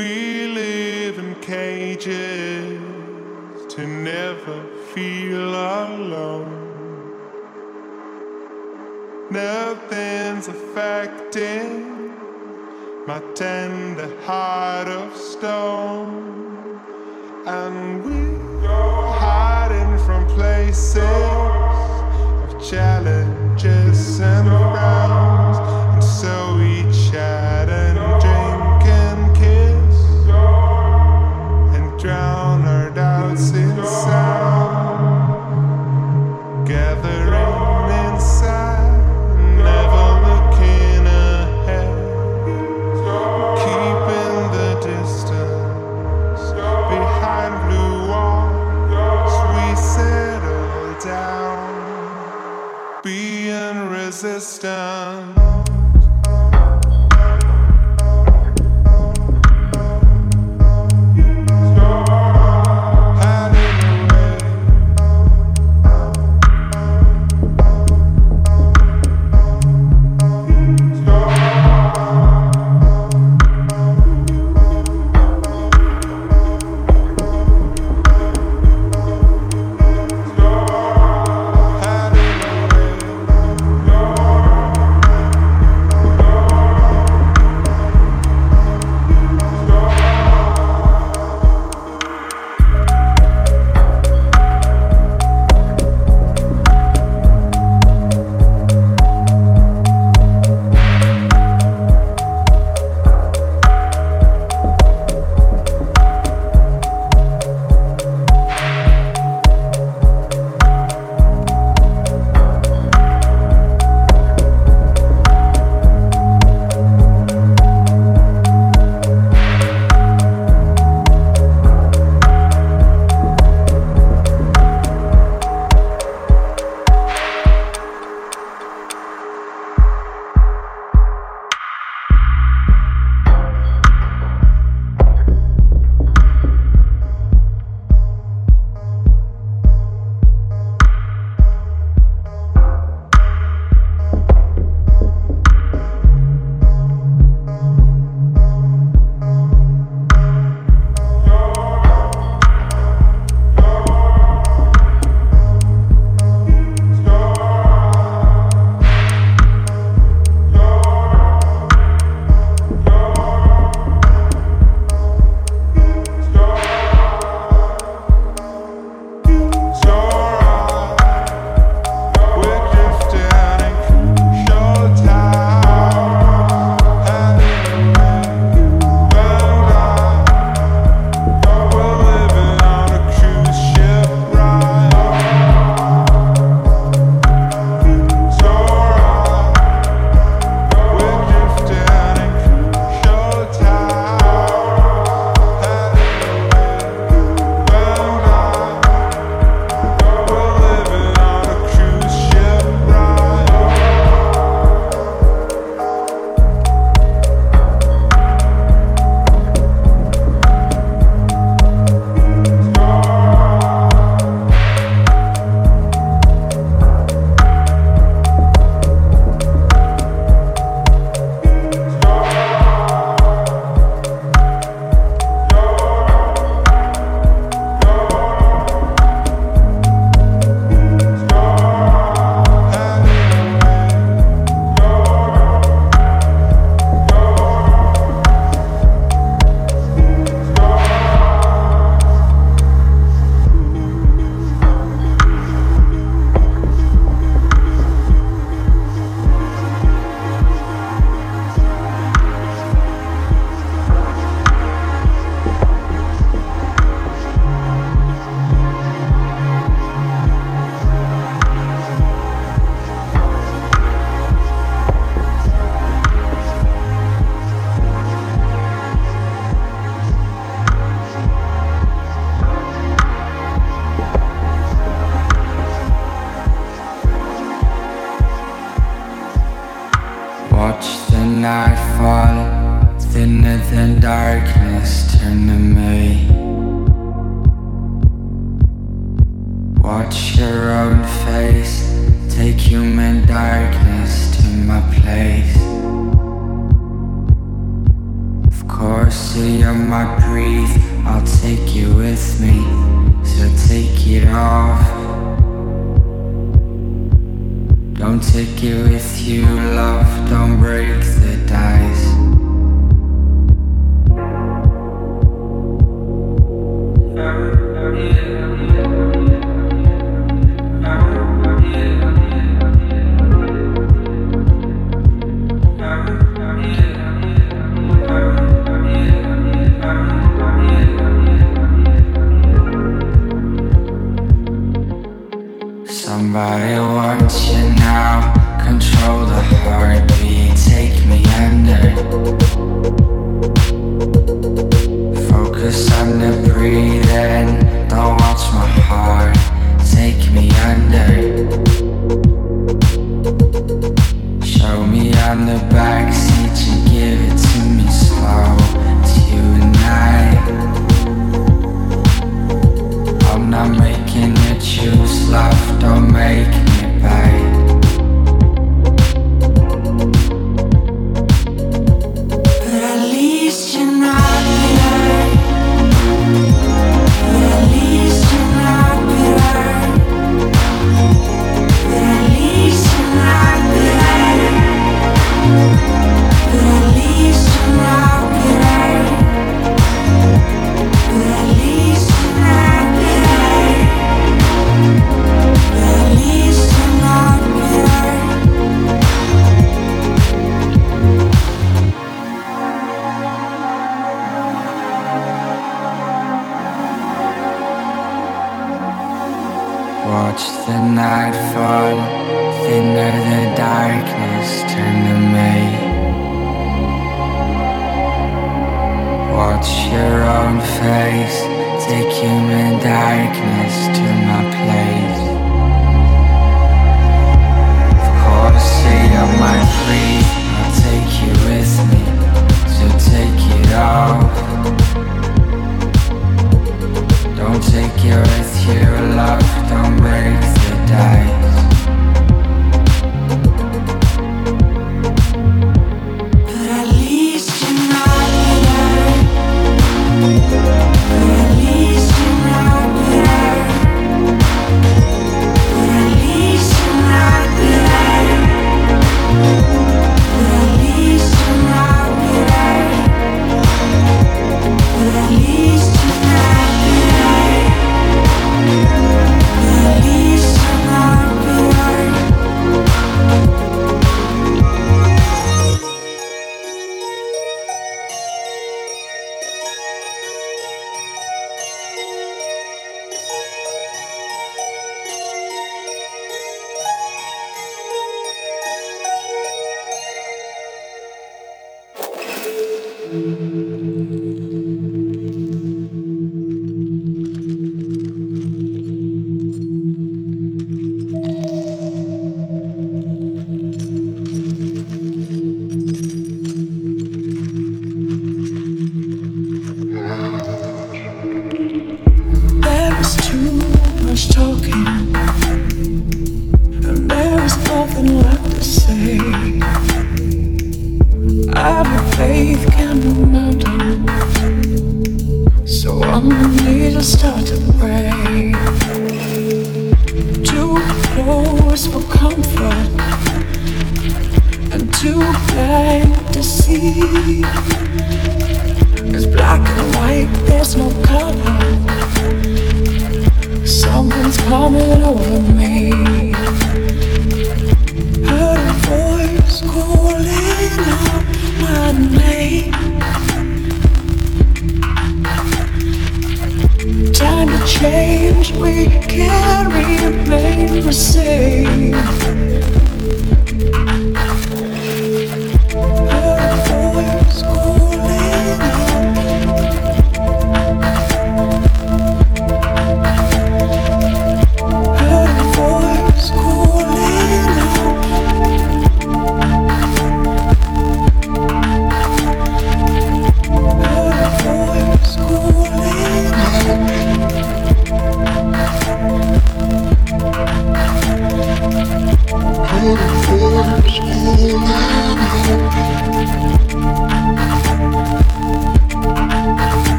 We live in cages to never feel alone. Nothing's affecting my tender heart of stone. And we go hiding from places of challenges and frowns. Somebody wants you now. Control the heartbeat, take me under. Focus on the breathing. Don't watch my heart, take me under. Show me on the backseat, you give it to me slow. It's you and I. I'm not making you choose love don't make